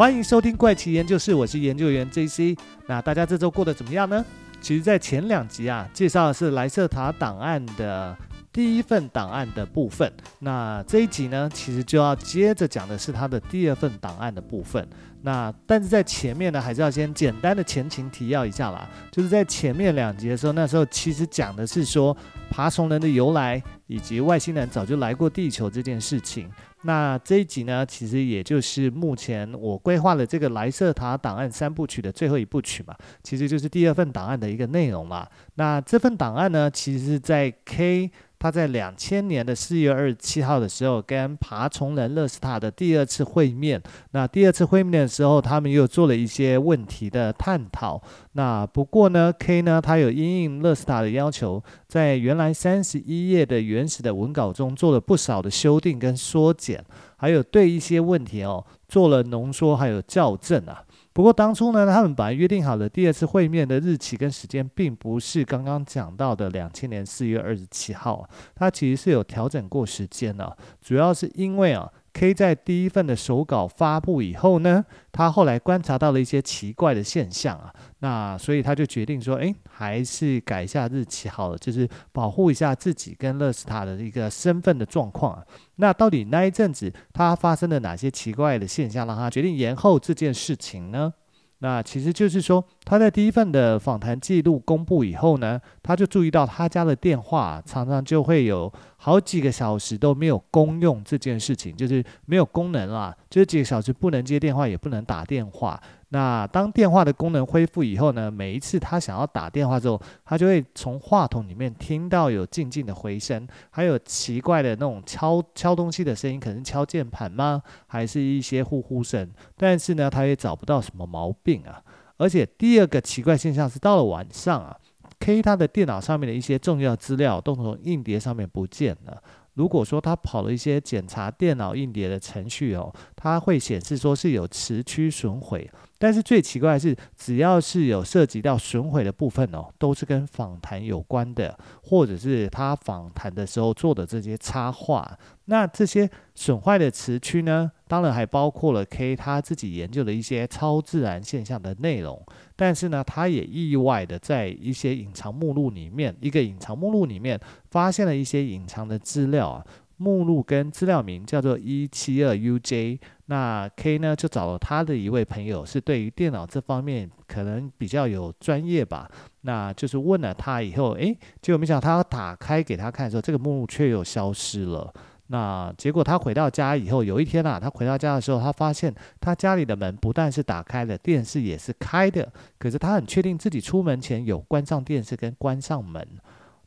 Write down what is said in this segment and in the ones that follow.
欢迎收听怪奇研究室，我是研究员 JC。那大家这周过得怎么样呢？其实，在前两集啊，介绍的是莱瑟塔档案的第一份档案的部分。那这一集呢，其实就要接着讲的是它的第二份档案的部分。那但是在前面呢，还是要先简单的前情提要一下啦。就是在前面两集的时候，那时候其实讲的是说爬虫人的由来，以及外星人早就来过地球这件事情。那这一集呢，其实也就是目前我规划的这个莱瑟塔档案三部曲的最后一部曲嘛，其实就是第二份档案的一个内容嘛。那这份档案呢，其实是在 K。他在两千年的四月二十七号的时候，跟爬虫人勒斯塔的第二次会面。那第二次会面的时候，他们又做了一些问题的探讨。那不过呢，K 呢，他有因应勒斯塔的要求，在原来三十一页的原始的文稿中做了不少的修订跟缩减，还有对一些问题哦做了浓缩还有校正啊。不过当初呢，他们本来约定好的第二次会面的日期跟时间，并不是刚刚讲到的两千年四月二十七号，他其实是有调整过时间的，主要是因为啊。K 在第一份的手稿发布以后呢，他后来观察到了一些奇怪的现象啊，那所以他就决定说，哎，还是改一下日期好了，就是保护一下自己跟乐斯塔的一个身份的状况啊。那到底那一阵子他发生了哪些奇怪的现象，让他决定延后这件事情呢？那其实就是说，他在第一份的访谈记录公布以后呢，他就注意到他家的电话常常就会有好几个小时都没有公用这件事情，就是没有功能啦，就是几个小时不能接电话，也不能打电话。那当电话的功能恢复以后呢，每一次他想要打电话之后，他就会从话筒里面听到有静静的回声，还有奇怪的那种敲敲东西的声音，可能是敲键盘吗？还是一些呼呼声？但是呢，他也找不到什么毛病啊。而且第二个奇怪现象是，到了晚上啊，K 他的电脑上面的一些重要资料都从硬碟上面不见了。如果说他跑了一些检查电脑硬碟的程序哦，他会显示说是有磁区损毁。但是最奇怪的是，只要是有涉及到损毁的部分哦，都是跟访谈有关的，或者是他访谈的时候做的这些插画。那这些损坏的词区呢，当然还包括了 K 他自己研究的一些超自然现象的内容。但是呢，他也意外的在一些隐藏目录里面，一个隐藏目录里面发现了一些隐藏的资料啊。目录跟资料名叫做一七二 UJ，那 K 呢就找了他的一位朋友，是对于电脑这方面可能比较有专业吧，那就是问了他以后，诶，结果没想到他打开给他看的时候，这个目录却又消失了。那结果他回到家以后，有一天啊，他回到家的时候，他发现他家里的门不但是打开的，电视也是开的，可是他很确定自己出门前有关上电视跟关上门。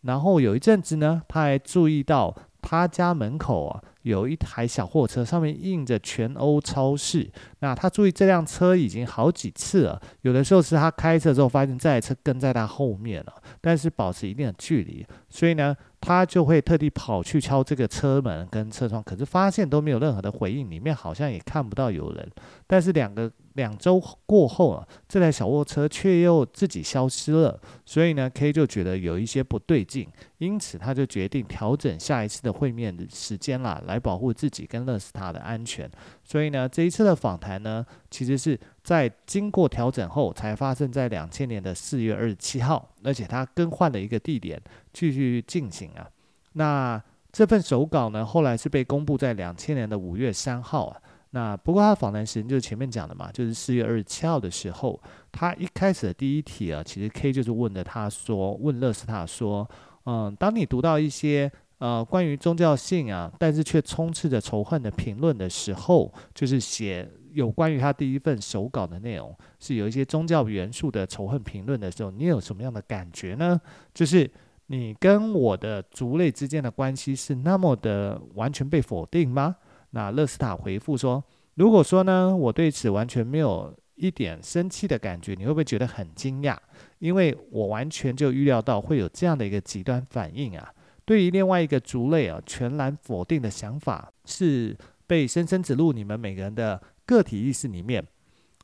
然后有一阵子呢，他还注意到。他家门口啊，有一台小货车，上面印着全欧超市。那他注意这辆车已经好几次了，有的时候是他开车之后发现这台车跟在他后面了，但是保持一定的距离，所以呢，他就会特地跑去敲这个车门跟车窗，可是发现都没有任何的回应，里面好像也看不到有人。但是两个。两周过后啊，这台小货车却又自己消失了，所以呢，K 就觉得有一些不对劲，因此他就决定调整下一次的会面的时间啦，来保护自己跟勒斯塔的安全。所以呢，这一次的访谈呢，其实是在经过调整后才发生在两千年的四月二十七号，而且他更换了一个地点继续进行啊。那这份手稿呢，后来是被公布在两千年的五月三号啊。那不过他的访谈时间就是前面讲的嘛，就是四月二十七号的时候，他一开始的第一题啊，其实 K 就是问的他说，问勒斯塔说，嗯，当你读到一些呃关于宗教性啊，但是却充斥着仇恨的评论的时候，就是写有关于他第一份手稿的内容是有一些宗教元素的仇恨评论的时候，你有什么样的感觉呢？就是你跟我的族类之间的关系是那么的完全被否定吗？那勒斯塔回复说：“如果说呢，我对此完全没有一点生气的感觉，你会不会觉得很惊讶？因为我完全就预料到会有这样的一个极端反应啊！对于另外一个族类啊，全然否定的想法是被深深植入你们每个人的个体意识里面。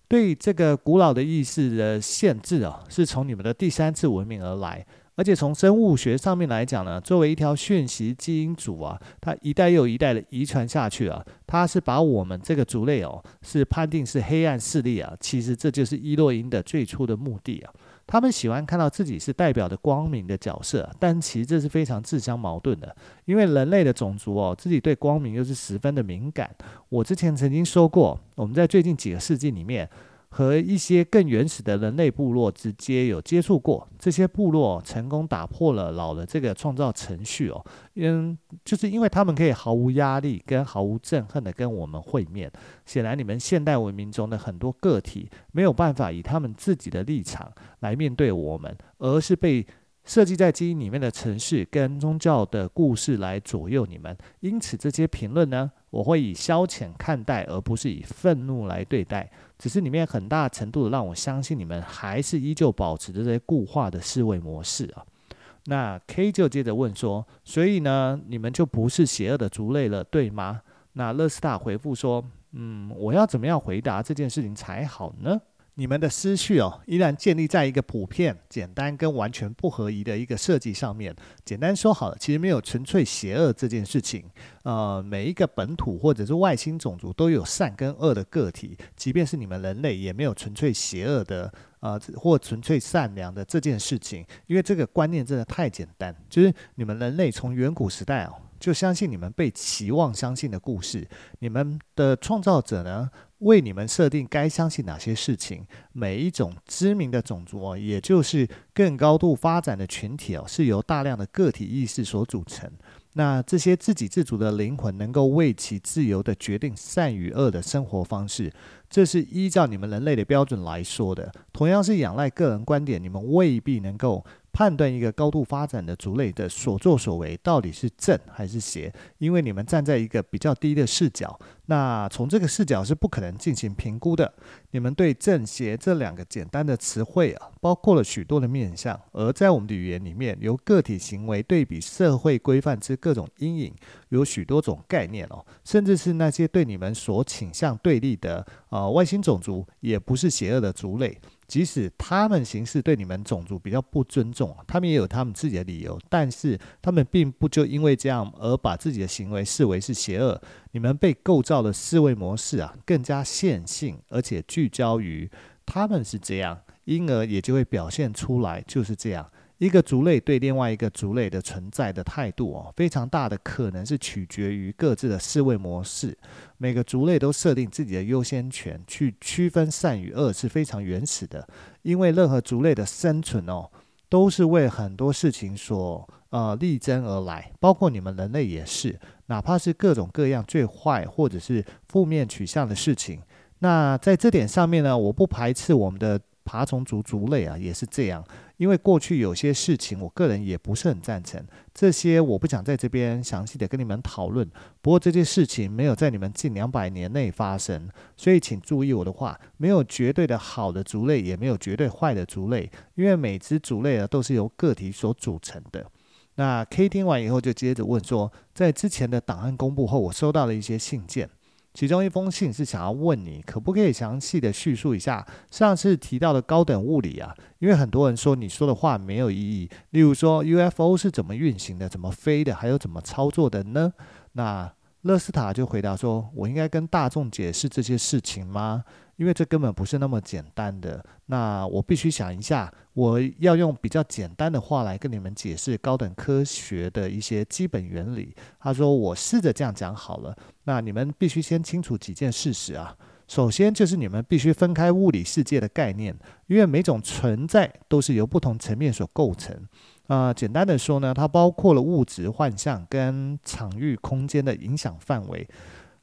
对这个古老的意识的限制啊，是从你们的第三次文明而来。”而且从生物学上面来讲呢，作为一条讯息基因组啊，它一代又一代的遗传下去啊，它是把我们这个族类哦，是判定是黑暗势力啊。其实这就是伊洛因的最初的目的啊。他们喜欢看到自己是代表的光明的角色，但其实这是非常自相矛盾的，因为人类的种族哦，自己对光明又是十分的敏感。我之前曾经说过，我们在最近几个世纪里面。和一些更原始的人类部落直接有接触过，这些部落成功打破了老的这个创造程序哦，嗯就是因为他们可以毫无压力跟毫无憎恨的跟我们会面。显然，你们现代文明中的很多个体没有办法以他们自己的立场来面对我们，而是被。设计在基因里面的程式跟宗教的故事来左右你们，因此这些评论呢，我会以消遣看待，而不是以愤怒来对待。只是里面很大程度的让我相信你们还是依旧保持着这些固化的思维模式啊。那 K 就接着问说，所以呢，你们就不是邪恶的族类了，对吗？那勒斯塔回复说，嗯，我要怎么样回答这件事情才好呢？你们的思绪哦，依然建立在一个普遍、简单跟完全不合宜的一个设计上面。简单说好了，其实没有纯粹邪恶这件事情。呃，每一个本土或者是外星种族都有善跟恶的个体，即便是你们人类，也没有纯粹邪恶的呃或纯粹善良的这件事情。因为这个观念真的太简单，就是你们人类从远古时代哦，就相信你们被期望相信的故事，你们的创造者呢，为你们设定该相信哪些事情。每一种知名的种族哦，也就是更高度发展的群体哦，是由大量的个体意识所组成。那这些自给自足的灵魂能够为其自由地决定善与恶的生活方式，这是依照你们人类的标准来说的。同样是仰赖个人观点，你们未必能够。判断一个高度发展的族类的所作所为到底是正还是邪，因为你们站在一个比较低的视角，那从这个视角是不可能进行评估的。你们对正邪这两个简单的词汇啊，包括了许多的面向，而在我们的语言里面，由个体行为对比社会规范之各种阴影，有许多种概念哦，甚至是那些对你们所倾向对立的、呃、外星种族，也不是邪恶的族类。即使他们行事对你们种族比较不尊重，他们也有他们自己的理由，但是他们并不就因为这样而把自己的行为视为是邪恶。你们被构造的思维模式啊，更加线性，而且聚焦于他们是这样，因而也就会表现出来就是这样。一个族类对另外一个族类的存在的态度哦，非常大的可能是取决于各自的思维模式。每个族类都设定自己的优先权，去区分善与恶是非常原始的。因为任何族类的生存哦，都是为很多事情所呃力争而来，包括你们人类也是。哪怕是各种各样最坏或者是负面取向的事情，那在这点上面呢，我不排斥我们的。爬虫族族类啊，也是这样。因为过去有些事情，我个人也不是很赞成。这些我不想在这边详细的跟你们讨论。不过这些事情没有在你们近两百年内发生，所以请注意我的话。没有绝对的好的族类，也没有绝对坏的族类，因为每只族类啊都是由个体所组成的。那 K 听完以后就接着问说，在之前的档案公布后，我收到了一些信件。其中一封信是想要问你，可不可以详细的叙述一下上次提到的高等物理啊？因为很多人说你说的话没有意义。例如说 UFO 是怎么运行的，怎么飞的，还有怎么操作的呢？那勒斯塔就回答说：“我应该跟大众解释这些事情吗？”因为这根本不是那么简单的，那我必须想一下，我要用比较简单的话来跟你们解释高等科学的一些基本原理。他说：“我试着这样讲好了。”那你们必须先清楚几件事实啊。首先就是你们必须分开物理世界的概念，因为每种存在都是由不同层面所构成。啊、呃，简单的说呢，它包括了物质幻象跟场域空间的影响范围。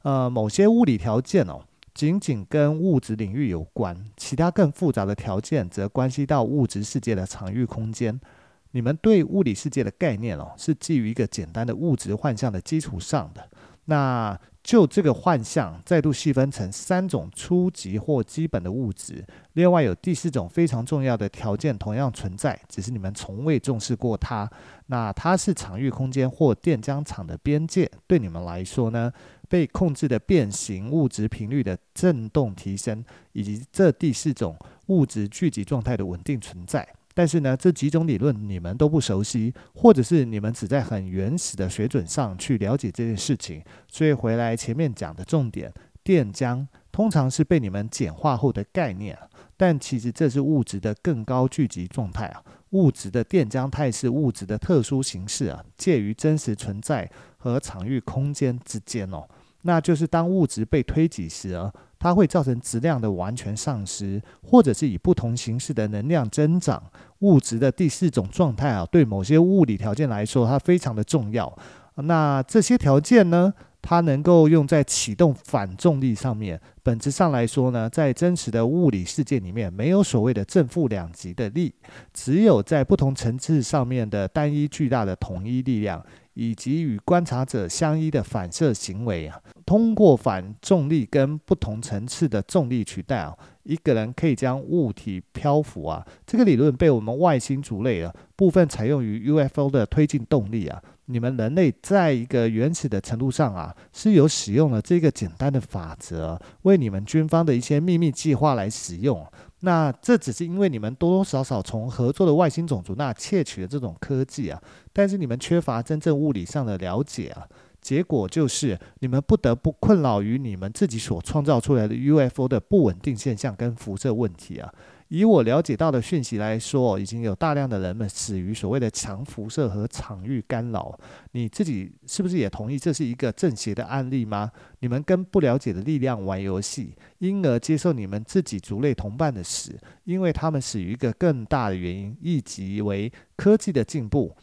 呃，某些物理条件哦。仅仅跟物质领域有关，其他更复杂的条件则关系到物质世界的场域空间。你们对物理世界的概念哦，是基于一个简单的物质幻象的基础上的。那就这个幻象再度细分成三种初级或基本的物质，另外有第四种非常重要的条件同样存在，只是你们从未重视过它。那它是场域空间或电浆场的边界，对你们来说呢？被控制的变形物质频率的振动提升，以及这第四种物质聚集状态的稳定存在，但是呢，这几种理论你们都不熟悉，或者是你们只在很原始的水准上去了解这件事情，所以回来前面讲的重点，电浆通常是被你们简化后的概念，但其实这是物质的更高聚集状态啊。物质的电浆态是物质的特殊形式啊，介于真实存在和场域空间之间哦。那就是当物质被推挤时啊，它会造成质量的完全丧失，或者是以不同形式的能量增长。物质的第四种状态啊，对某些物理条件来说，它非常的重要。那这些条件呢，它能够用在启动反重力上面。本质上来说呢，在真实的物理世界里面，没有所谓的正负两极的力，只有在不同层次上面的单一巨大的统一力量，以及与观察者相依的反射行为啊。通过反重力跟不同层次的重力取代啊，一个人可以将物体漂浮啊。这个理论被我们外星族类啊部分采用于 UFO 的推进动力啊。你们人类在一个原始的程度上啊，是有使用了这个简单的法则，为你们军方的一些秘密计划来使用。那这只是因为你们多多少少从合作的外星种族那窃取了这种科技啊，但是你们缺乏真正物理上的了解啊，结果就是你们不得不困扰于你们自己所创造出来的 UFO 的不稳定现象跟辐射问题啊。以我了解到的讯息来说，已经有大量的人们死于所谓的强辐射和场域干扰。你自己是不是也同意这是一个正邪的案例吗？你们跟不了解的力量玩游戏，因而接受你们自己族类同伴的死，因为他们死于一个更大的原因，亦即为科技的进步。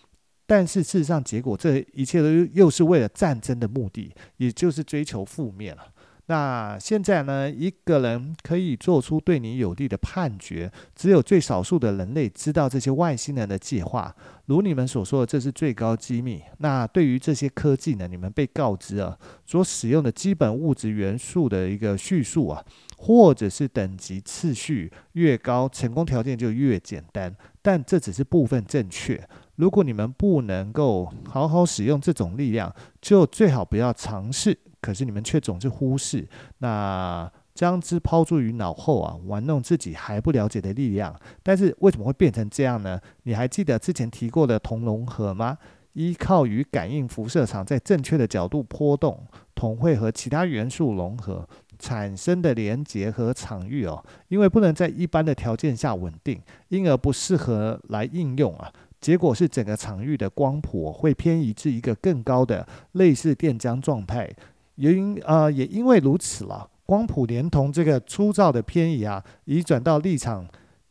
但是事实上，结果这一切都又是为了战争的目的，也就是追求负面了。那现在呢，一个人可以做出对你有利的判决，只有最少数的人类知道这些外星人的计划。如你们所说的，这是最高机密。那对于这些科技呢，你们被告知啊，所使用的基本物质元素的一个叙述啊，或者是等级次序越高，成功条件就越简单。但这只是部分正确。如果你们不能够好好使用这种力量，就最好不要尝试。可是你们却总是忽视，那将之抛诸于脑后啊，玩弄自己还不了解的力量。但是为什么会变成这样呢？你还记得之前提过的铜融合吗？依靠于感应辐射场在正确的角度波动，铜会和其他元素融合产生的连结和场域哦，因为不能在一般的条件下稳定，因而不适合来应用啊。结果是整个场域的光谱会偏移至一个更高的类似电浆状态。原因啊，也因为如此了，光谱连同这个粗糙的偏移啊，已转到立场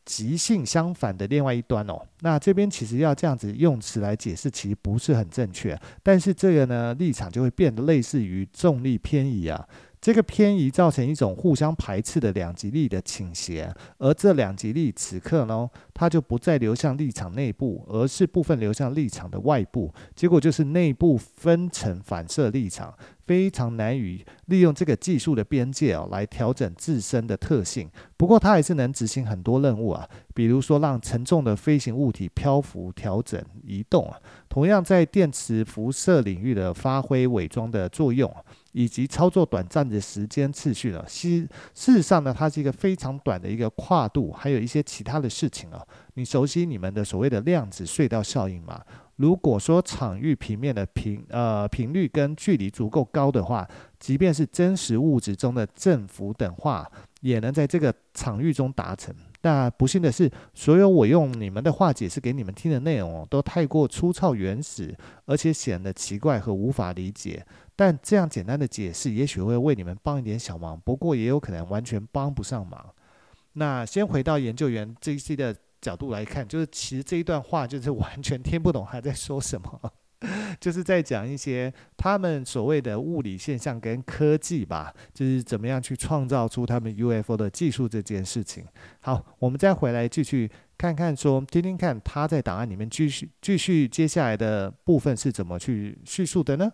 极性相反的另外一端哦。那这边其实要这样子用词来解释，其实不是很正确。但是这个呢，立场就会变得类似于重力偏移啊。这个偏移造成一种互相排斥的两极力的倾斜，而这两极力此刻呢，它就不再流向立场内部，而是部分流向立场的外部。结果就是内部分层反射立场。非常难以利用这个技术的边界哦，来调整自身的特性。不过它还是能执行很多任务啊，比如说让沉重的飞行物体漂浮、调整、移动。同样在电磁辐射领域的发挥伪装的作用，以及操作短暂的时间次序了。事事实上呢，它是一个非常短的一个跨度，还有一些其他的事情啊。你熟悉你们的所谓的量子隧道效应吗？如果说场域平面的频呃频率跟距离足够高的话，即便是真实物质中的正负等化，也能在这个场域中达成。但不幸的是，所有我用你们的话解释给你们听的内容都太过粗糙原始，而且显得奇怪和无法理解。但这样简单的解释，也许会为你们帮一点小忙，不过也有可能完全帮不上忙。那先回到研究员 JC 的。角度来看，就是其实这一段话就是完全听不懂他在说什么，就是在讲一些他们所谓的物理现象跟科技吧，就是怎么样去创造出他们 UFO 的技术这件事情。好，我们再回来继续看看说，说听听看他在档案里面继续继续接下来的部分是怎么去叙述的呢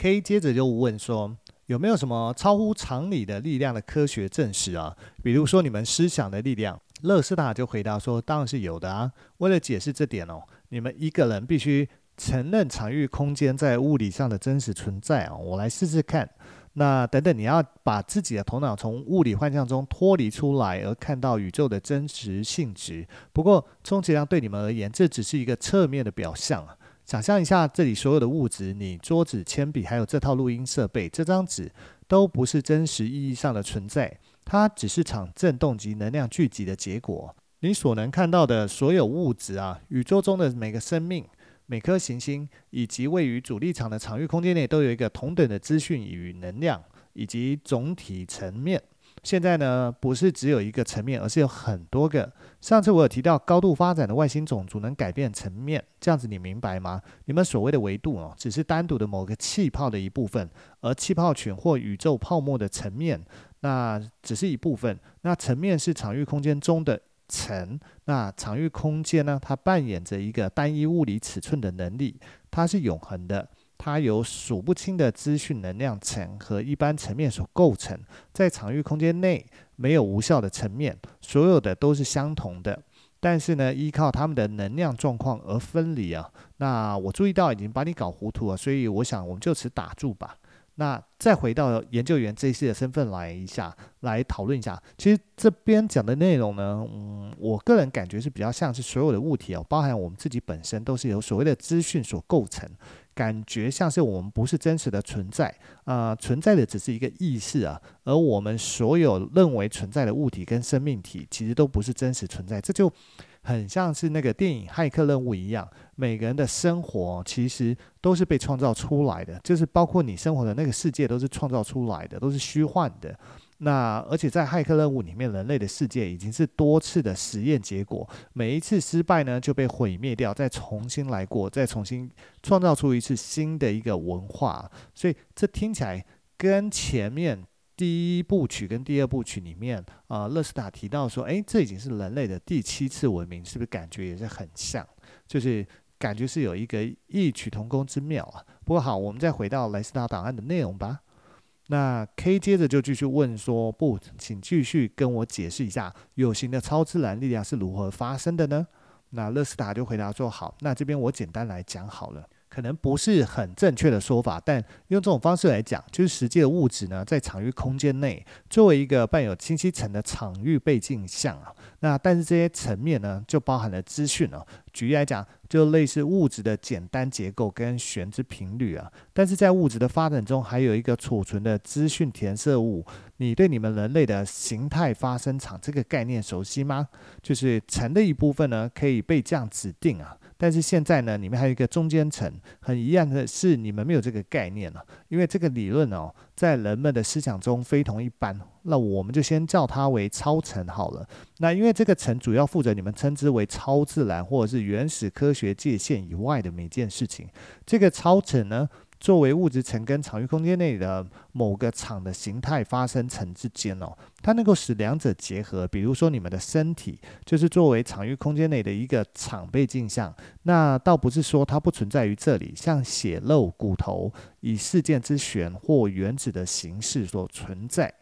？K 接着就问说，有没有什么超乎常理的力量的科学证实啊？比如说你们思想的力量。勒斯塔就回答说：“当然是有的啊！为了解释这点哦，你们一个人必须承认场域空间在物理上的真实存在啊！我来试试看。那等等，你要把自己的头脑从物理幻象中脱离出来，而看到宇宙的真实性质。不过，充其量对你们而言，这只是一个侧面的表象啊。想象一下，这里所有的物质，你桌子、铅笔，还有这套录音设备、这张纸，都不是真实意义上的存在，它只是场振动及能量聚集的结果。你所能看到的所有物质啊，宇宙中的每个生命。每颗行星以及位于主力场的场域空间内都有一个同等的资讯与能量，以及总体层面。现在呢，不是只有一个层面，而是有很多个。上次我有提到，高度发展的外星种族能改变层面，这样子你明白吗？你们所谓的维度哦，只是单独的某个气泡的一部分，而气泡群或宇宙泡沫的层面，那只是一部分。那层面是场域空间中的。层，那场域空间呢？它扮演着一个单一物理尺寸的能力，它是永恒的，它由数不清的资讯能量层和一般层面所构成。在场域空间内，没有无效的层面，所有的都是相同的。但是呢，依靠他们的能量状况而分离啊。那我注意到已经把你搞糊涂了，所以我想我们就此打住吧。那再回到研究员这一次的身份来一下，来讨论一下。其实这边讲的内容呢，嗯，我个人感觉是比较像是所有的物体哦，包含我们自己本身都是由所谓的资讯所构成，感觉像是我们不是真实的存在啊，存在的只是一个意识啊，而我们所有认为存在的物体跟生命体，其实都不是真实存在，这就。很像是那个电影《骇客任务》一样，每个人的生活其实都是被创造出来的，就是包括你生活的那个世界都是创造出来的，都是虚幻的。那而且在《骇客任务》里面，人类的世界已经是多次的实验结果，每一次失败呢就被毁灭掉，再重新来过，再重新创造出一次新的一个文化。所以这听起来跟前面。第一部曲跟第二部曲里面，啊、呃，勒斯塔提到说，诶，这已经是人类的第七次文明，是不是感觉也是很像？就是感觉是有一个异曲同工之妙啊。不过好，我们再回到莱斯塔档案的内容吧。那 K 接着就继续问说，不，请继续跟我解释一下，有形的超自然力量是如何发生的呢？那勒斯塔就回答说，好，那这边我简单来讲好了。可能不是很正确的说法，但用这种方式来讲，就是实际的物质呢，在场域空间内，作为一个伴有清晰层的场域背景像啊，那但是这些层面呢，就包含了资讯哦。举例来讲，就类似物质的简单结构跟旋之频率啊，但是在物质的发展中，还有一个储存的资讯填色物。你对你们人类的形态发生场这个概念熟悉吗？就是层的一部分呢，可以被这样指定啊。但是现在呢，里面还有一个中间层，很遗憾的是，你们没有这个概念了，因为这个理论哦，在人们的思想中非同一般。那我们就先叫它为超层好了。那因为这个层主要负责你们称之为超自然或者是原始科学界限以外的每件事情。这个超层呢，作为物质层跟场域空间内的某个场的形态发生层之间哦，它能够使两者结合。比如说，你们的身体就是作为场域空间内的一个场被镜像。那倒不是说它不存在于这里，像血肉骨头以事件之弦或原子的形式所存在。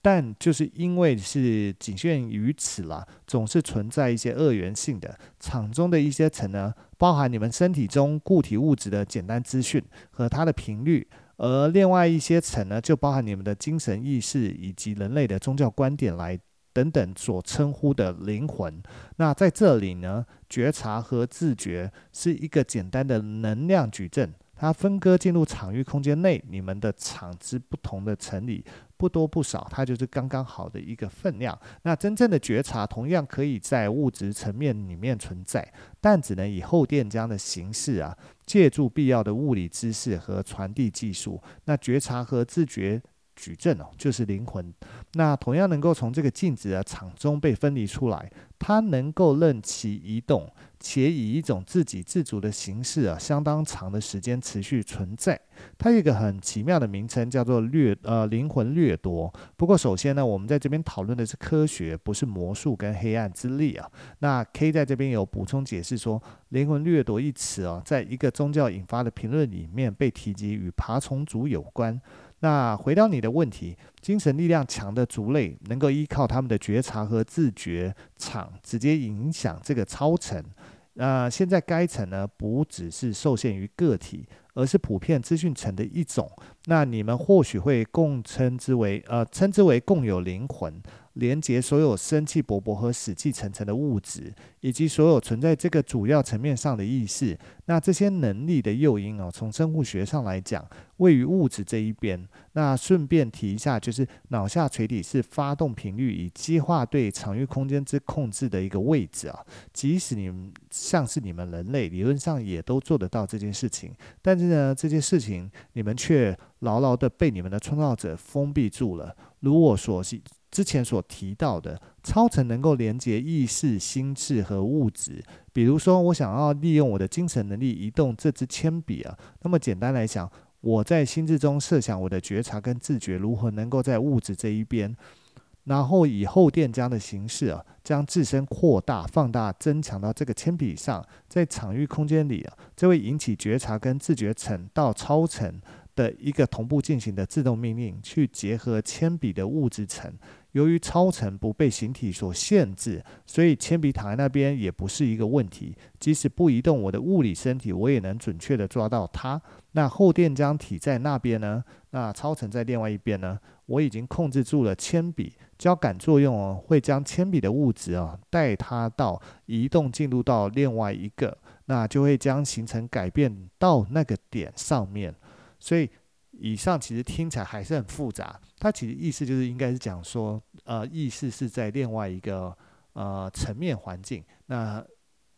但就是因为是仅限于此啦，总是存在一些二元性的场中的一些层呢，包含你们身体中固体物质的简单资讯和它的频率，而另外一些层呢，就包含你们的精神意识以及人类的宗教观点来等等所称呼的灵魂。那在这里呢，觉察和自觉是一个简单的能量矩阵。它分割进入场域空间内，你们的场之不同的层里不多不少，它就是刚刚好的一个分量。那真正的觉察同样可以在物质层面里面存在，但只能以后电浆的形式啊，借助必要的物理知识和传递技术。那觉察和自觉矩阵哦，就是灵魂。那同样能够从这个静止的场中被分离出来，它能够任其移动。且以一种自给自足的形式啊，相当长的时间持续存在。它有一个很奇妙的名称，叫做掠呃灵魂掠夺。不过首先呢，我们在这边讨论的是科学，不是魔术跟黑暗之力啊。那 K 在这边有补充解释说，灵魂掠夺一词啊，在一个宗教引发的评论里面被提及与爬虫族有关。那回到你的问题，精神力量强的族类能够依靠他们的觉察和自觉场直接影响这个超层。那现在该层呢，不只是受限于个体，而是普遍资讯层的一种。那你们或许会共称之为呃，称之为共有灵魂。连接所有生气勃勃和死气沉沉的物质，以及所有存在这个主要层面上的意识。那这些能力的诱因哦，从生物学上来讲，位于物质这一边。那顺便提一下，就是脑下垂体是发动频率以激化对场域空间之控制的一个位置啊。即使你们像是你们人类，理论上也都做得到这件事情，但是呢，这件事情你们却牢牢的被你们的创造者封闭住了。如我所知。之前所提到的超层能够连接意识、心智和物质，比如说我想要利用我的精神能力移动这支铅笔啊，那么简单来讲，我在心智中设想我的觉察跟自觉如何能够在物质这一边，然后以后电浆的形式啊，将自身扩大、放大、增强到这个铅笔上，在场域空间里啊，这会引起觉察跟自觉层到超层的一个同步进行的自动命令，去结合铅笔的物质层。由于超层不被形体所限制，所以铅笔躺在那边也不是一个问题。即使不移动我的物理身体，我也能准确地抓到它。那后电浆体在那边呢？那超层在另外一边呢？我已经控制住了铅笔，交感作用哦，会将铅笔的物质啊带它到移动进入到另外一个，那就会将形成改变到那个点上面。所以。以上其实听起来还是很复杂，它其实意思就是应该是讲说，呃，意识是在另外一个呃层面环境，那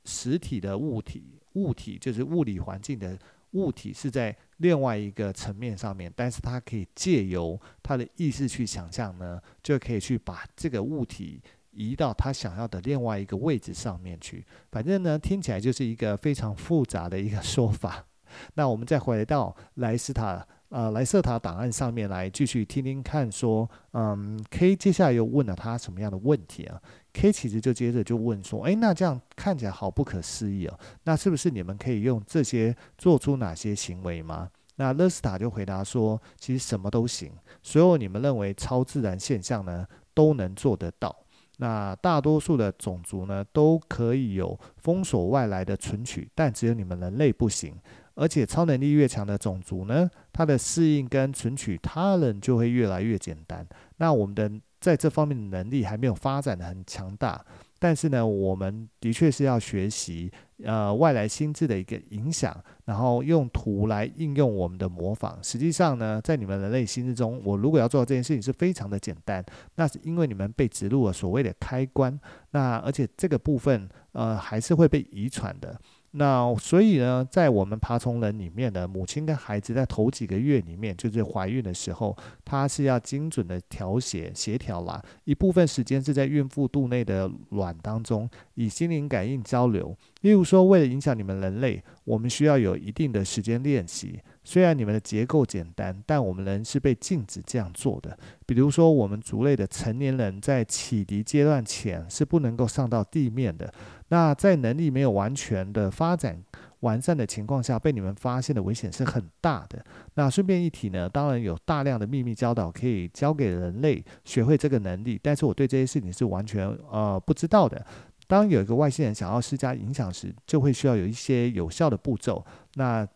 实体的物体，物体就是物理环境的物体是在另外一个层面上面，但是它可以借由它的意识去想象呢，就可以去把这个物体移到他想要的另外一个位置上面去。反正呢，听起来就是一个非常复杂的一个说法。那我们再回到莱斯塔。呃，莱瑟塔档案上面来继续听听看，说，嗯，K 接下来又问了他什么样的问题啊？K 其实就接着就问说，诶，那这样看起来好不可思议哦，那是不是你们可以用这些做出哪些行为吗？那勒斯塔就回答说，其实什么都行，所有你们认为超自然现象呢，都能做得到。那大多数的种族呢，都可以有封锁外来的存取，但只有你们人类不行。而且超能力越强的种族呢，它的适应跟存取他人就会越来越简单。那我们的在这方面的能力还没有发展的很强大，但是呢，我们的确是要学习呃外来心智的一个影响，然后用图来应用我们的模仿。实际上呢，在你们人类心智中，我如果要做到这件事情是非常的简单，那是因为你们被植入了所谓的开关，那而且这个部分呃还是会被遗传的。那所以呢，在我们爬虫人里面的母亲跟孩子在头几个月里面，就是怀孕的时候，她是要精准的调节协调啦。一部分时间是在孕妇肚内的卵当中，以心灵感应交流。例如说，为了影响你们人类，我们需要有一定的时间练习。虽然你们的结构简单，但我们人是被禁止这样做的。比如说，我们族类的成年人在启迪阶段前是不能够上到地面的。那在能力没有完全的发展完善的情况下，被你们发现的危险是很大的。那顺便一提呢，当然有大量的秘密教导可以教给人类学会这个能力，但是我对这些事情是完全呃不知道的。当有一个外星人想要施加影响时，就会需要有一些有效的步骤。那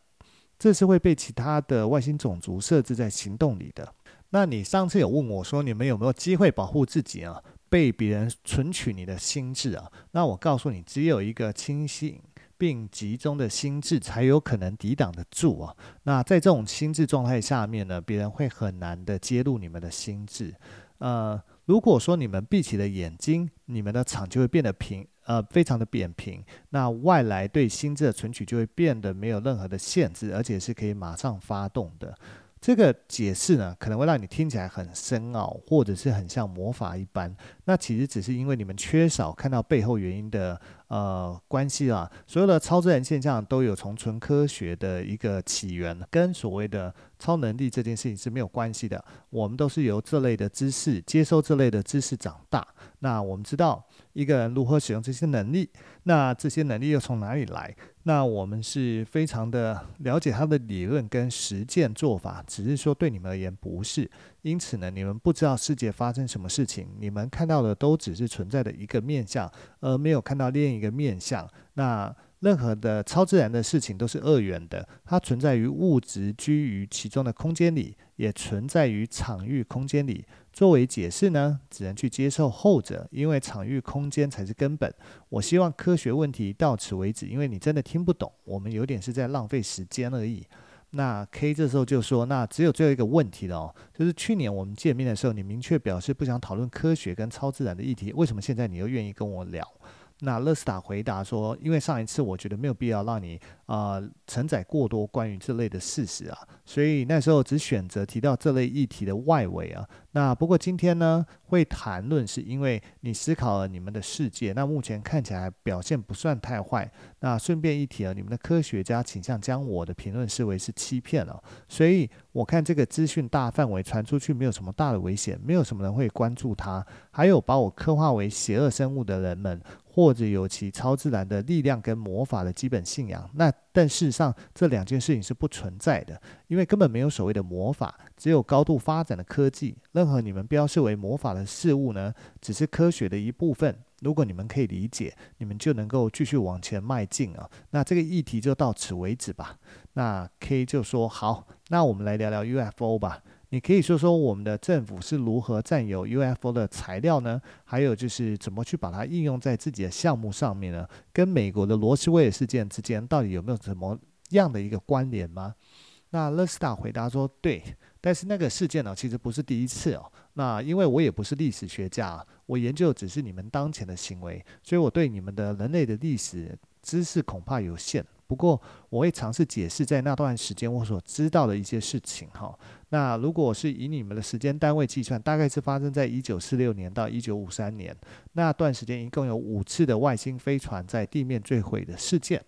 这是会被其他的外星种族设置在行动里的。那你上次有问我说，你们有没有机会保护自己啊？被别人存取你的心智啊？那我告诉你，只有一个清醒并集中的心智才有可能抵挡得住啊。那在这种心智状态下面呢，别人会很难的揭露你们的心智。呃，如果说你们闭起了眼睛，你们的场就会变得平。呃，非常的扁平，那外来对心智的存取就会变得没有任何的限制，而且是可以马上发动的。这个解释呢，可能会让你听起来很深奥，或者是很像魔法一般。那其实只是因为你们缺少看到背后原因的呃关系啦。所有的超自然现象都有从纯科学的一个起源，跟所谓的超能力这件事情是没有关系的。我们都是由这类的知识接收这类的知识长大。那我们知道一个人如何使用这些能力，那这些能力又从哪里来？那我们是非常的了解他的理论跟实践做法，只是说对你们而言不是。因此呢，你们不知道世界发生什么事情，你们看到的都只是存在的一个面向，而没有看到另一个面向。那任何的超自然的事情都是二元的，它存在于物质居于其中的空间里，也存在于场域空间里。作为解释呢，只能去接受后者，因为场域空间才是根本。我希望科学问题到此为止，因为你真的听不懂，我们有点是在浪费时间而已。那 K 这时候就说：“那只有最后一个问题了哦，就是去年我们见面的时候，你明确表示不想讨论科学跟超自然的议题，为什么现在你又愿意跟我聊？”那勒斯塔回答说：“因为上一次我觉得没有必要让你啊、承载过多关于这类的事实啊，所以那时候只选择提到这类议题的外围啊。那不过今天呢，会谈论是因为你思考了你们的世界，那目前看起来表现不算太坏。那顺便一提啊，你们的科学家倾向将我的评论视为是欺骗了，所以我看这个资讯大范围传出去没有什么大的危险，没有什么人会关注它。还有把我刻画为邪恶生物的人们。”或者有其超自然的力量跟魔法的基本信仰，那但事实上这两件事情是不存在的，因为根本没有所谓的魔法，只有高度发展的科技。任何你们标示为魔法的事物呢，只是科学的一部分。如果你们可以理解，你们就能够继续往前迈进啊。那这个议题就到此为止吧。那 K 就说好，那我们来聊聊 UFO 吧。你可以说说我们的政府是如何占有 UFO 的材料呢？还有就是怎么去把它应用在自己的项目上面呢？跟美国的罗斯威尔事件之间到底有没有什么样的一个关联吗？那勒斯塔回答说：对，但是那个事件呢，其实不是第一次哦。那因为我也不是历史学家，我研究只是你们当前的行为，所以我对你们的人类的历史知识恐怕有限。不过我会尝试解释在那段时间我所知道的一些事情哈。那如果是以你们的时间单位计算，大概是发生在一九四六年到一九五三年那段时间，一共有五次的外星飞船在地面坠毁的事件。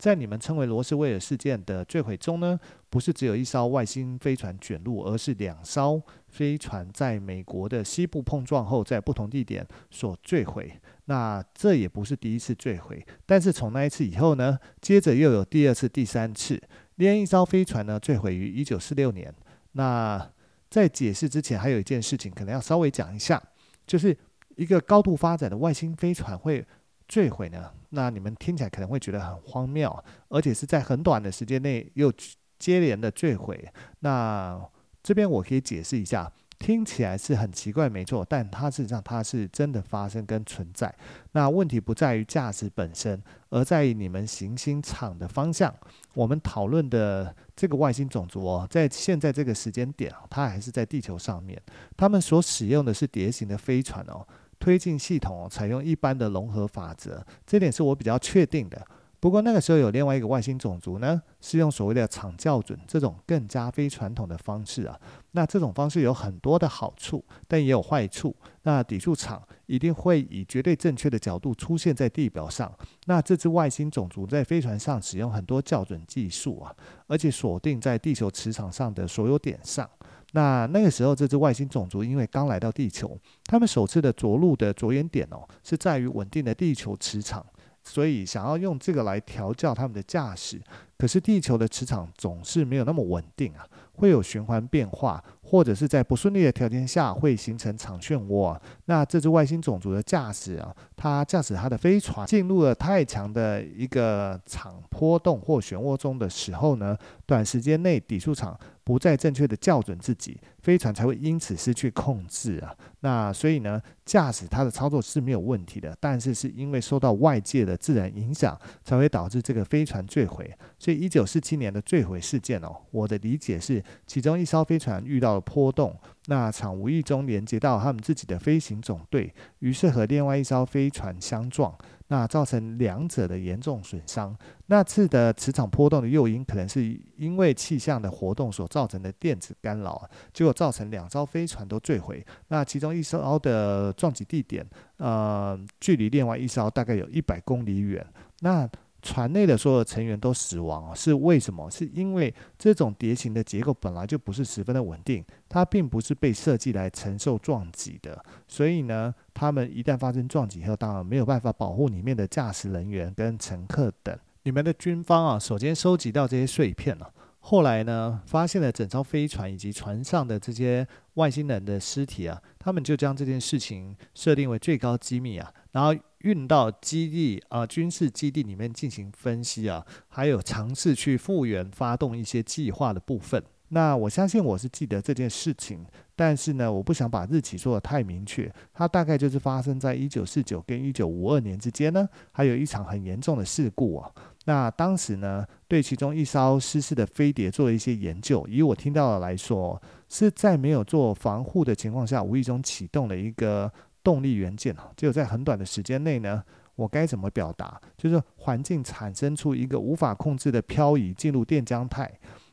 在你们称为罗斯威尔事件的坠毁中呢，不是只有一艘外星飞船卷入，而是两艘飞船在美国的西部碰撞后，在不同地点所坠毁。那这也不是第一次坠毁，但是从那一次以后呢，接着又有第二次、第三次。另一艘飞船呢，坠毁于一九四六年。那在解释之前，还有一件事情可能要稍微讲一下，就是一个高度发展的外星飞船会坠毁呢？那你们听起来可能会觉得很荒谬，而且是在很短的时间内又接连的坠毁。那这边我可以解释一下，听起来是很奇怪，没错，但它事实上它是真的发生跟存在。那问题不在于驾驶本身，而在于你们行星场的方向。我们讨论的这个外星种族哦，在现在这个时间点，它还是在地球上面，他们所使用的是碟形的飞船哦。推进系统采用一般的融合法则，这点是我比较确定的。不过那个时候有另外一个外星种族呢，是用所谓的场校准这种更加非传统的方式啊。那这种方式有很多的好处，但也有坏处。那底数场一定会以绝对正确的角度出现在地表上。那这只外星种族在飞船上使用很多校准技术啊，而且锁定在地球磁场上的所有点上。那那个时候，这只外星种族因为刚来到地球，他们首次的着陆的着眼点哦，是在于稳定的地球磁场，所以想要用这个来调教他们的驾驶。可是地球的磁场总是没有那么稳定啊，会有循环变化，或者是在不顺利的条件下会形成场漩涡。那这只外星种族的驾驶啊，他驾驶他的飞船进入了太强的一个场波动或漩涡中的时候呢，短时间内底数场。不再正确的校准自己，飞船才会因此失去控制啊。那所以呢，驾驶它的操作是没有问题的，但是是因为受到外界的自然影响，才会导致这个飞船坠毁。所以一九四七年的坠毁事件哦，我的理解是，其中一艘飞船遇到了波动，那场无意中连接到他们自己的飞行总队，于是和另外一艘飞船相撞。那造成两者的严重损伤。那次的磁场波动的诱因，可能是因为气象的活动所造成的电子干扰，结果造成两艘飞船都坠毁。那其中一艘的撞击地点，呃，距离另外一艘大概有一百公里远。那船内的所有成员都死亡，是为什么？是因为这种碟形的结构本来就不是十分的稳定，它并不是被设计来承受撞击的，所以呢，他们一旦发生撞击以后，当然没有办法保护里面的驾驶人员跟乘客等。你们的军方啊，首先收集到这些碎片了，后来呢，发现了整艘飞船以及船上的这些外星人的尸体啊，他们就将这件事情设定为最高机密啊，然后。运到基地啊，军事基地里面进行分析啊，还有尝试去复原、发动一些计划的部分。那我相信我是记得这件事情，但是呢，我不想把日期说的太明确。它大概就是发生在一九四九跟一九五二年之间呢，还有一场很严重的事故啊。那当时呢，对其中一艘失事的飞碟做了一些研究。以我听到的来说，是在没有做防护的情况下，无意中启动了一个动力元件啊。就在很短的时间内呢，我该怎么表达？就是环境产生出一个无法控制的漂移，进入电浆态。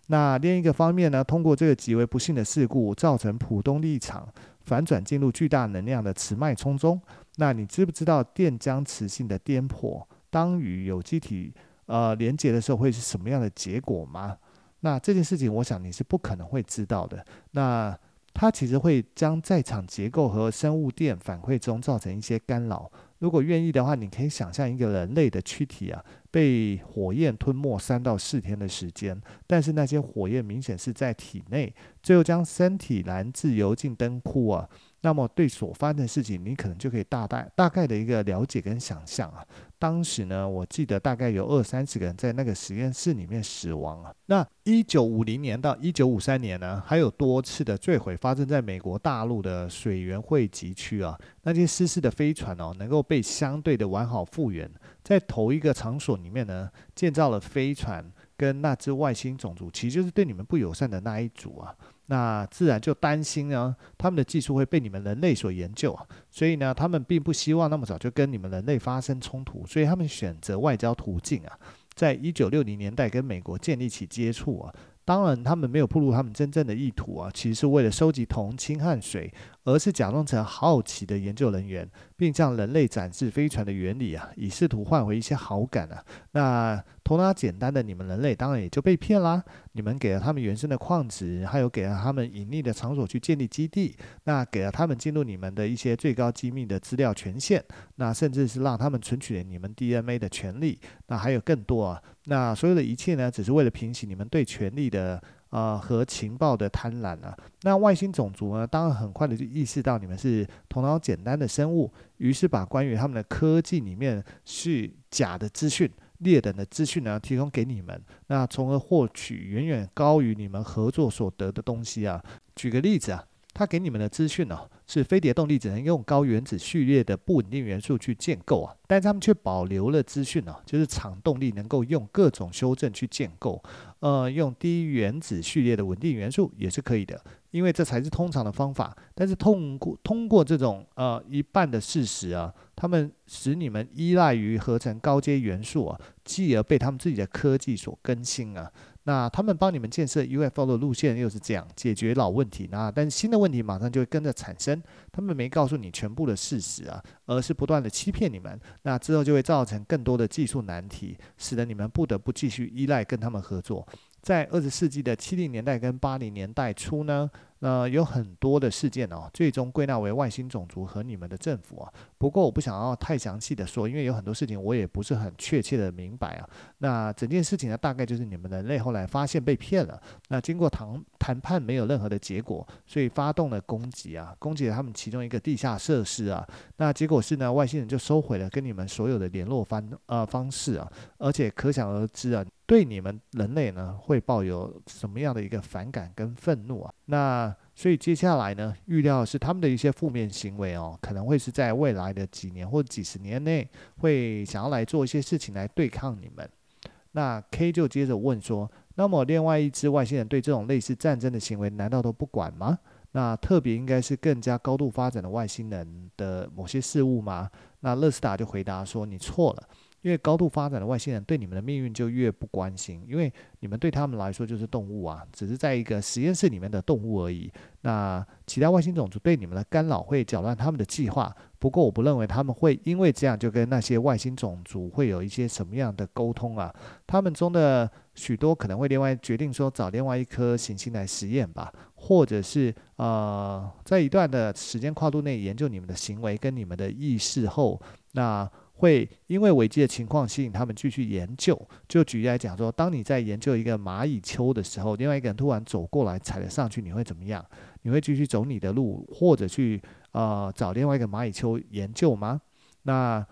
那另一个方面呢，通过这个极为不幸的事故，造成普动力场反转进入巨大能量的磁脉冲中。那你知不知道电浆磁性的颠簸，当与有机体呃连接的时候会是什么样的结果吗？那这件事情，我想你是不可能会知道的。那它其实会将在场结构和生物电反馈中造成一些干扰。如果愿意的话，你可以想象一个人类的躯体啊，被火焰吞没三到四天的时间，但是那些火焰明显是在体内，最后将身体燃至油尽灯枯啊。那么对所发生的事情，你可能就可以大概大概的一个了解跟想象啊。当时呢，我记得大概有二三十个人在那个实验室里面死亡啊。那一九五零年到一九五三年呢，还有多次的坠毁发生在美国大陆的水源汇集区啊。那些失事的飞船哦，能够被相对的完好复原，在同一个场所里面呢，建造了飞船跟那只外星种族，其实就是对你们不友善的那一组啊。那自然就担心呢，他们的技术会被你们人类所研究啊，所以呢，他们并不希望那么早就跟你们人类发生冲突，所以他们选择外交途径啊，在一九六零年代跟美国建立起接触啊。当然，他们没有暴露他们真正的意图啊，其实是为了收集铜、氢和水，而是假装成好奇的研究人员，并向人类展示飞船的原理啊，以试图换回一些好感啊。那头脑简单的你们人类当然也就被骗啦。你们给了他们原生的矿石，还有给了他们隐匿的场所去建立基地，那给了他们进入你们的一些最高机密的资料权限，那甚至是让他们存取了你们 DNA 的权利，那还有更多啊。那所有的一切呢，只是为了平息你们对权力的啊和情报的贪婪啊。那外星种族呢，当然很快的就意识到你们是头脑简单的生物，于是把关于他们的科技里面是假的资讯、劣等的资讯呢，提供给你们，那从而获取远远高于你们合作所得的东西啊。举个例子啊。他给你们的资讯呢，是飞碟动力只能用高原子序列的不稳定元素去建构啊，但他们却保留了资讯呢，就是场动力能够用各种修正去建构，呃，用低原子序列的稳定元素也是可以的，因为这才是通常的方法。但是通过通过这种呃一半的事实啊，他们使你们依赖于合成高阶元素啊，继而被他们自己的科技所更新啊。那他们帮你们建设 UFO 的路线又是这样解决老问题，那但新的问题马上就会跟着产生。他们没告诉你全部的事实啊，而是不断的欺骗你们。那之后就会造成更多的技术难题，使得你们不得不继续依赖跟他们合作。在二十世纪的七零年代跟八零年代初呢，呃，有很多的事件哦，最终归纳为外星种族和你们的政府啊。不过我不想要太详细的说，因为有很多事情我也不是很确切的明白啊。那整件事情呢，大概就是你们人类后来发现被骗了，那经过谈谈判没有任何的结果，所以发动了攻击啊，攻击了他们其中一个地下设施啊。那结果是呢，外星人就收回了跟你们所有的联络方呃方式啊，而且可想而知啊。对你们人类呢，会抱有什么样的一个反感跟愤怒啊？那所以接下来呢，预料是他们的一些负面行为哦，可能会是在未来的几年或几十年内，会想要来做一些事情来对抗你们。那 K 就接着问说：那么另外一只外星人对这种类似战争的行为，难道都不管吗？那特别应该是更加高度发展的外星人的某些事物吗？那乐斯达就回答说：你错了。越高度发展的外星人对你们的命运就越不关心，因为你们对他们来说就是动物啊，只是在一个实验室里面的动物而已。那其他外星种族对你们的干扰会搅乱他们的计划，不过我不认为他们会因为这样就跟那些外星种族会有一些什么样的沟通啊。他们中的许多可能会另外决定说找另外一颗行星来实验吧，或者是呃在一段的时间跨度内研究你们的行为跟你们的意识后，那。会因为危机的情况吸引他们继续研究。就举例来讲说，当你在研究一个蚂蚁丘的时候，另外一个人突然走过来踩了上去，你会怎么样？你会继续走你的路，或者去呃找另外一个蚂蚁丘研究吗？那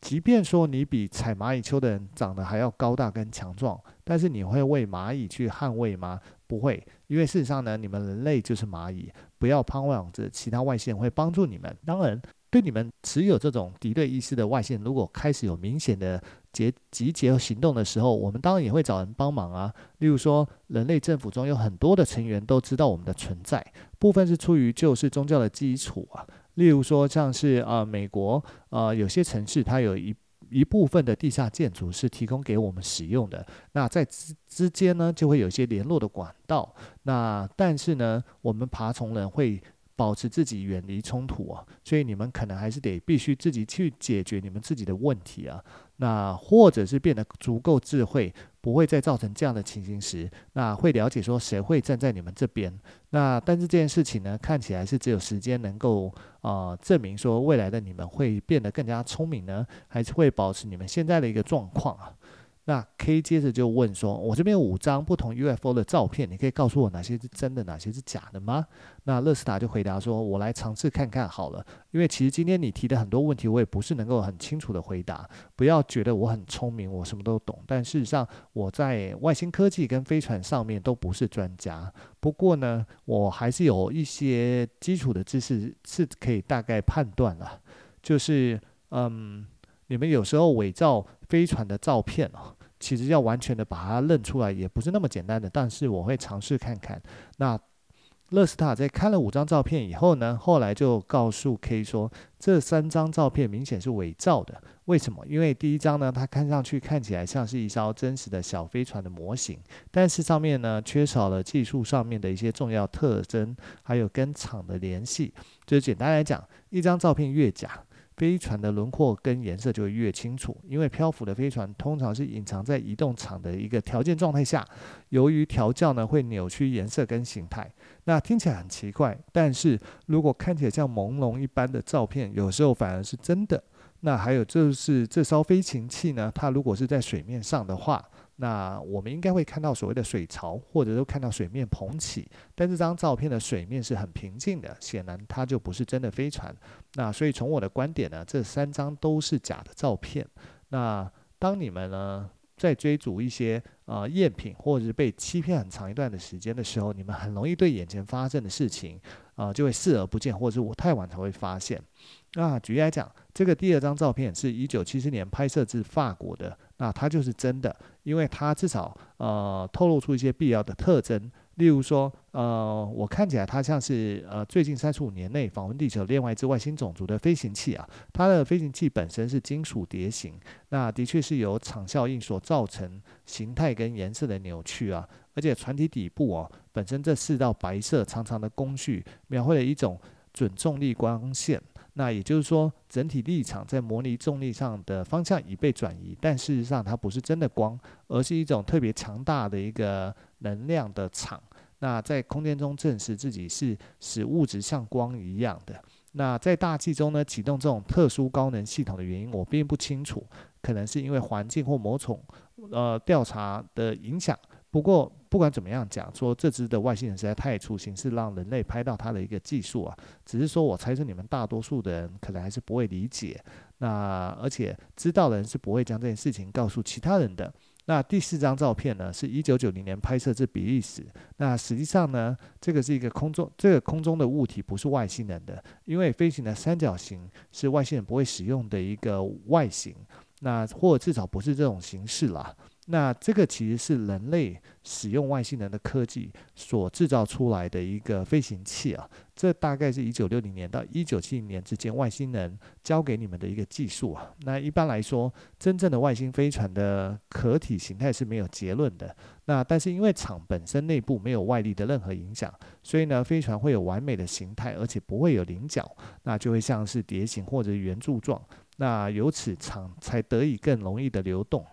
即便说你比踩蚂蚁丘的人长得还要高大跟强壮，但是你会为蚂蚁去捍卫吗？不会。因为事实上呢，你们人类就是蚂蚁，不要盼望着其他外星人会帮助你们。当然，对你们持有这种敌对意识的外星人，如果开始有明显的结集结行动的时候，我们当然也会找人帮忙啊。例如说，人类政府中有很多的成员都知道我们的存在，部分是出于救世宗教的基础啊。例如说，像是啊、美国啊、有些城市它有一一部分的地下建筑是提供给我们使用的。那在之之间呢，就会有一些联络的管道。那但是呢，我们爬虫人会保持自己远离冲突啊，所以你们可能还是得必须自己去解决你们自己的问题啊。那或者是变得足够智慧，不会再造成这样的情形时，那会了解说谁会站在你们这边。那但是这件事情呢，看起来是只有时间能够啊、证明说未来的你们会变得更加聪明呢，还是会保持你们现在的一个状况啊？那 K 接着就问说：“我这边有五张不同 UFO 的照片，你可以告诉我哪些是真的，哪些是假的吗？”那勒斯塔就回答说：“我来尝试看看好了，因为其实今天你提的很多问题，我也不是能够很清楚的回答。不要觉得我很聪明，我什么都懂，但事实上我在外星科技跟飞船上面都不是专家。不过呢，我还是有一些基础的知识是可以大概判断了，就是嗯，你们有时候伪造飞船的照片哦。”其实要完全的把它认出来也不是那么简单的，但是我会尝试看看。那勒斯塔在看了五张照片以后呢，后来就告诉 K 说，这三张照片明显是伪造的。为什么？因为第一张呢，它看上去看起来像是一艘真实的小飞船的模型，但是上面呢缺少了技术上面的一些重要特征，还有跟厂的联系。就是简单来讲，一张照片越假，飞船的轮廓跟颜色就会越清楚，因为漂浮的飞船通常是隐藏在移动场的一个条件状态下，由于调教呢会扭曲颜色跟形态。那听起来很奇怪，但是如果看起来像朦胧一般的照片，有时候反而是真的。那还有就是这艘飞行器呢，它如果是在水面上的话。那我们应该会看到所谓的水槽，或者都看到水面膨起，但这张照片的水面是很平静的，显然它就不是真的飞船。那所以从我的观点呢，这三张都是假的照片。那当你们呢在追逐一些呃赝品，或者是被欺骗很长一段的时间的时候，你们很容易对眼前发生的事情啊、就会视而不见，或者是我太晚才会发现。那举例来讲，这个第二张照片是一九七四年拍摄自法国的。那它就是真的，因为它至少呃透露出一些必要的特征，例如说呃我看起来它像是呃最近三十五年内访问地球另外一只外星种族的飞行器啊，它的飞行器本身是金属碟形，那的确是由场效应所造成形态跟颜色的扭曲啊，而且船体底部哦本身这四道白色长长的工序描绘了一种准重力光线。那也就是说，整体立场在模拟重力上的方向已被转移，但事实上它不是真的光，而是一种特别强大的一个能量的场。那在空间中证实自己是使物质像光一样的。那在大气中呢，启动这种特殊高能系统的原因我并不清楚，可能是因为环境或某种呃调查的影响。不过，不管怎么样讲，说这只的外星人实在太粗心，是让人类拍到它的一个技术啊。只是说我猜测你们大多数的人可能还是不会理解。那而且知道的人是不会将这件事情告诉其他人的。那第四张照片呢，是一九九零年拍摄自比利时。那实际上呢，这个是一个空中，这个空中的物体不是外星人的，因为飞行的三角形是外星人不会使用的一个外形。那或至少不是这种形式啦。那这个其实是人类使用外星人的科技所制造出来的一个飞行器啊，这大概是一九六零年到一九七零年之间外星人教给你们的一个技术啊。那一般来说，真正的外星飞船的壳体形态是没有结论的。那但是因为厂本身内部没有外力的任何影响，所以呢，飞船会有完美的形态，而且不会有棱角，那就会像是碟形或者圆柱状。那由此厂才得以更容易的流动。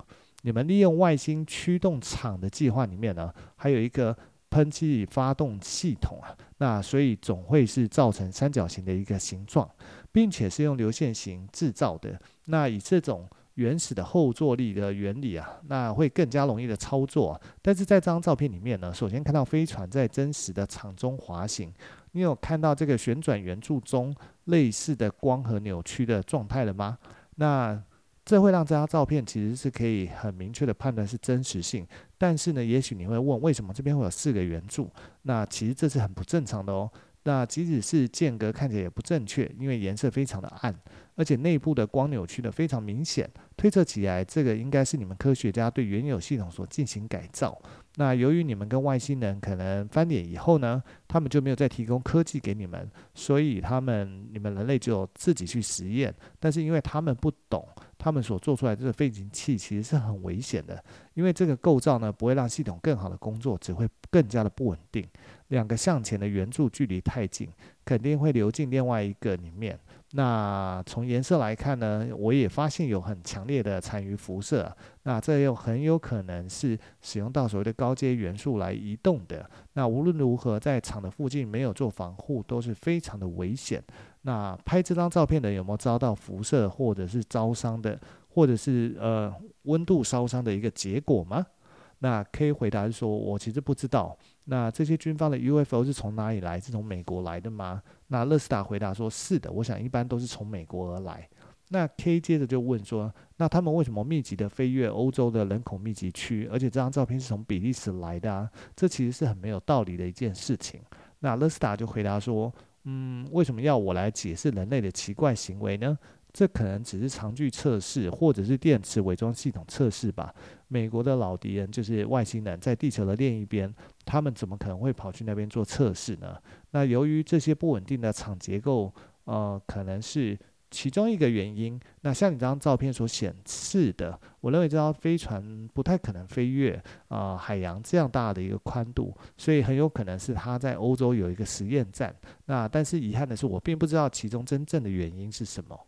你们利用外星驱动场的计划里面呢，还有一个喷气发动系统啊，那所以总会是造成三角形的一个形状，并且是用流线型制造的。那以这种原始的后坐力的原理啊，那会更加容易的操作。但是在这张照片里面呢，首先看到飞船在真实的场中滑行，你有看到这个旋转圆柱中类似的光和扭曲的状态了吗？那这会让这张照片其实是可以很明确的判断是真实性。但是呢，也许你会问，为什么这边会有四个圆柱？那其实这是很不正常的哦。那即使是间隔看起来也不正确，因为颜色非常的暗，而且内部的光扭曲的非常明显，推测起来这个应该是你们科学家对原有系统所进行改造。那由于你们跟外星人可能翻脸以后呢，他们就没有再提供科技给你们，所以他们你们人类就自己去实验。但是因为他们不懂，他们所做出来的这个飞行器其实是很危险的，因为这个构造呢不会让系统更好的工作，只会更加的不稳定。两个向前的圆柱距离太近，肯定会流进另外一个里面。那从颜色来看呢，我也发现有很强烈的残余辐射。那这又很有可能是使用到所谓的高阶元素来移动的。那无论如何，在厂的附近没有做防护都是非常的危险。那拍这张照片的有没有遭到辐射，或者是烧伤的，或者是呃温度烧伤的一个结果吗？那 K 回答说，我其实不知道。那这些军方的 UFO 是从哪里来？是从美国来的吗？那勒斯塔回答说，是的。我想一般都是从美国而来。那 K 接着就问说，那他们为什么密集的飞越欧洲的人口密集区？而且这张照片是从比利时来的啊？这其实是很没有道理的一件事情。那勒斯塔就回答说，嗯，为什么要我来解释人类的奇怪行为呢？这可能只是长距测试，或者是电池伪装系统测试吧。美国的老敌人就是外星人，在地球的另一边，他们怎么可能会跑去那边做测试呢？那由于这些不稳定的场结构，呃，可能是其中一个原因。那像你这张照片所显示的，我认为这艘飞船不太可能飞越啊、呃、海洋这样大的一个宽度，所以很有可能是它在欧洲有一个实验站。那但是遗憾的是，我并不知道其中真正的原因是什么。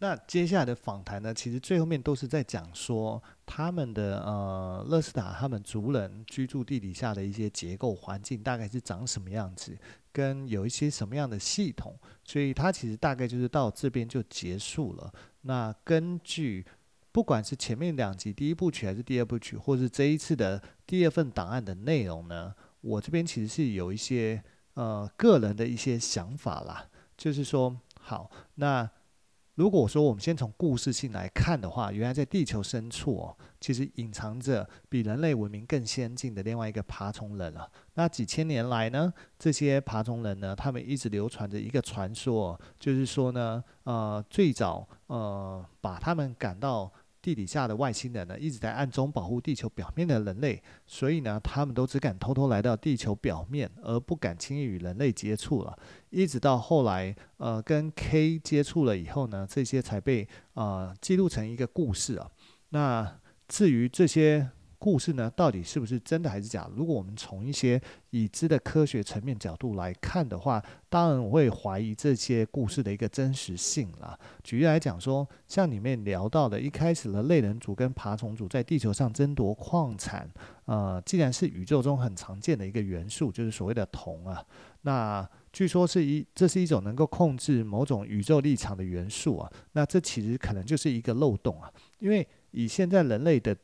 那接下来的访谈呢，其实最后面都是在讲说他们的呃，乐斯塔他们族人居住地底下的一些结构环境大概是长什么样子，跟有一些什么样的系统，所以他其实大概就是到这边就结束了。那根据不管是前面两集第一部曲还是第二部曲，或是这一次的第二份档案的内容呢，我这边其实是有一些呃个人的一些想法啦，就是说好那。如果说我们先从故事性来看的话，原来在地球深处哦，其实隐藏着比人类文明更先进的另外一个爬虫人了。那几千年来呢，这些爬虫人呢，他们一直流传着一个传说，就是说呢，呃，最早呃把他们赶到。地底下的外星人呢，一直在暗中保护地球表面的人类，所以呢，他们都只敢偷偷来到地球表面，而不敢轻易与人类接触了。一直到后来，呃，跟 K 接触了以后呢，这些才被呃记录成一个故事啊。那至于这些。故事呢，到底是不是真的还是假？如果我们从一些已知的科学层面角度来看的话，当然我会怀疑这些故事的一个真实性了。举例来讲说，像里面聊到的，一开始的类人族跟爬虫族在地球上争夺矿产，呃，既然是宇宙中很常见的一个元素，就是所谓的铜啊，那据说是一，这是一种能够控制某种宇宙立场的元素啊，那这其实可能就是一个漏洞啊，因为以现在人类的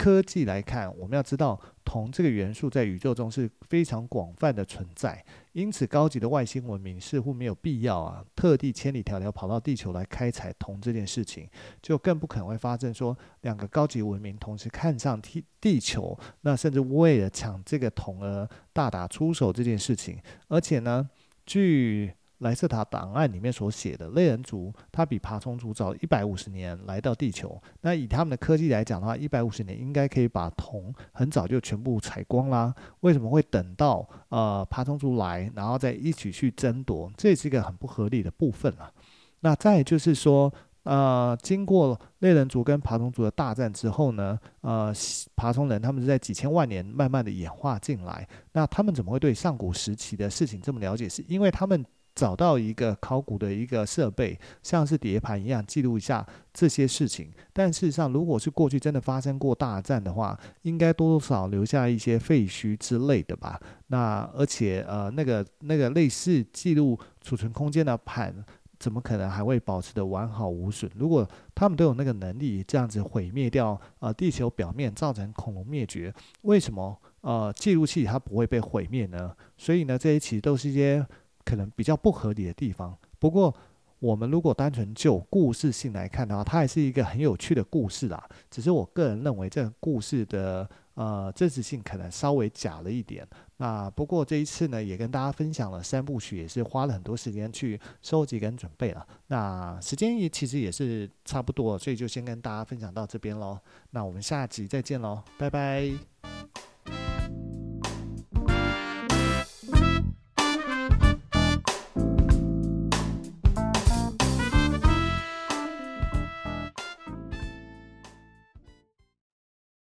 科技来看，我们要知道铜这个元素在宇宙中是非常广泛的存在，因此高级的外星文明似乎没有必要啊，特地千里迢迢跑到地球来开采铜这件事情，就更不可能会发生说两个高级文明同时看上地地球，那甚至为了抢这个铜而大打出手这件事情，而且呢，据。莱瑟塔档案里面所写的类人族，它比爬虫族早一百五十年来到地球。那以他们的科技来讲的话，一百五十年应该可以把铜很早就全部采光啦。为什么会等到呃爬虫族来，然后再一起去争夺？这也是一个很不合理的部分了。那再就是说，呃，经过类人族跟爬虫族的大战之后呢，呃，爬虫人他们是在几千万年慢慢的演化进来。那他们怎么会对上古时期的事情这么了解？是因为他们。找到一个考古的一个设备，像是碟盘一样记录一下这些事情。但事实上，如果是过去真的发生过大战的话，应该多多少少留下一些废墟之类的吧？那而且呃，那个那个类似记录储存空间的盘，怎么可能还会保持得完好无损？如果他们都有那个能力，这样子毁灭掉呃地球表面，造成恐龙灭绝，为什么呃记录器它不会被毁灭呢？所以呢，这些其实都是一些。可能比较不合理的地方，不过我们如果单纯就故事性来看的话，它还是一个很有趣的故事啦。只是我个人认为这个故事的呃真实性可能稍微假了一点。那不过这一次呢，也跟大家分享了三部曲，也是花了很多时间去收集跟准备了。那时间也其实也是差不多，所以就先跟大家分享到这边喽。那我们下集再见喽，拜拜。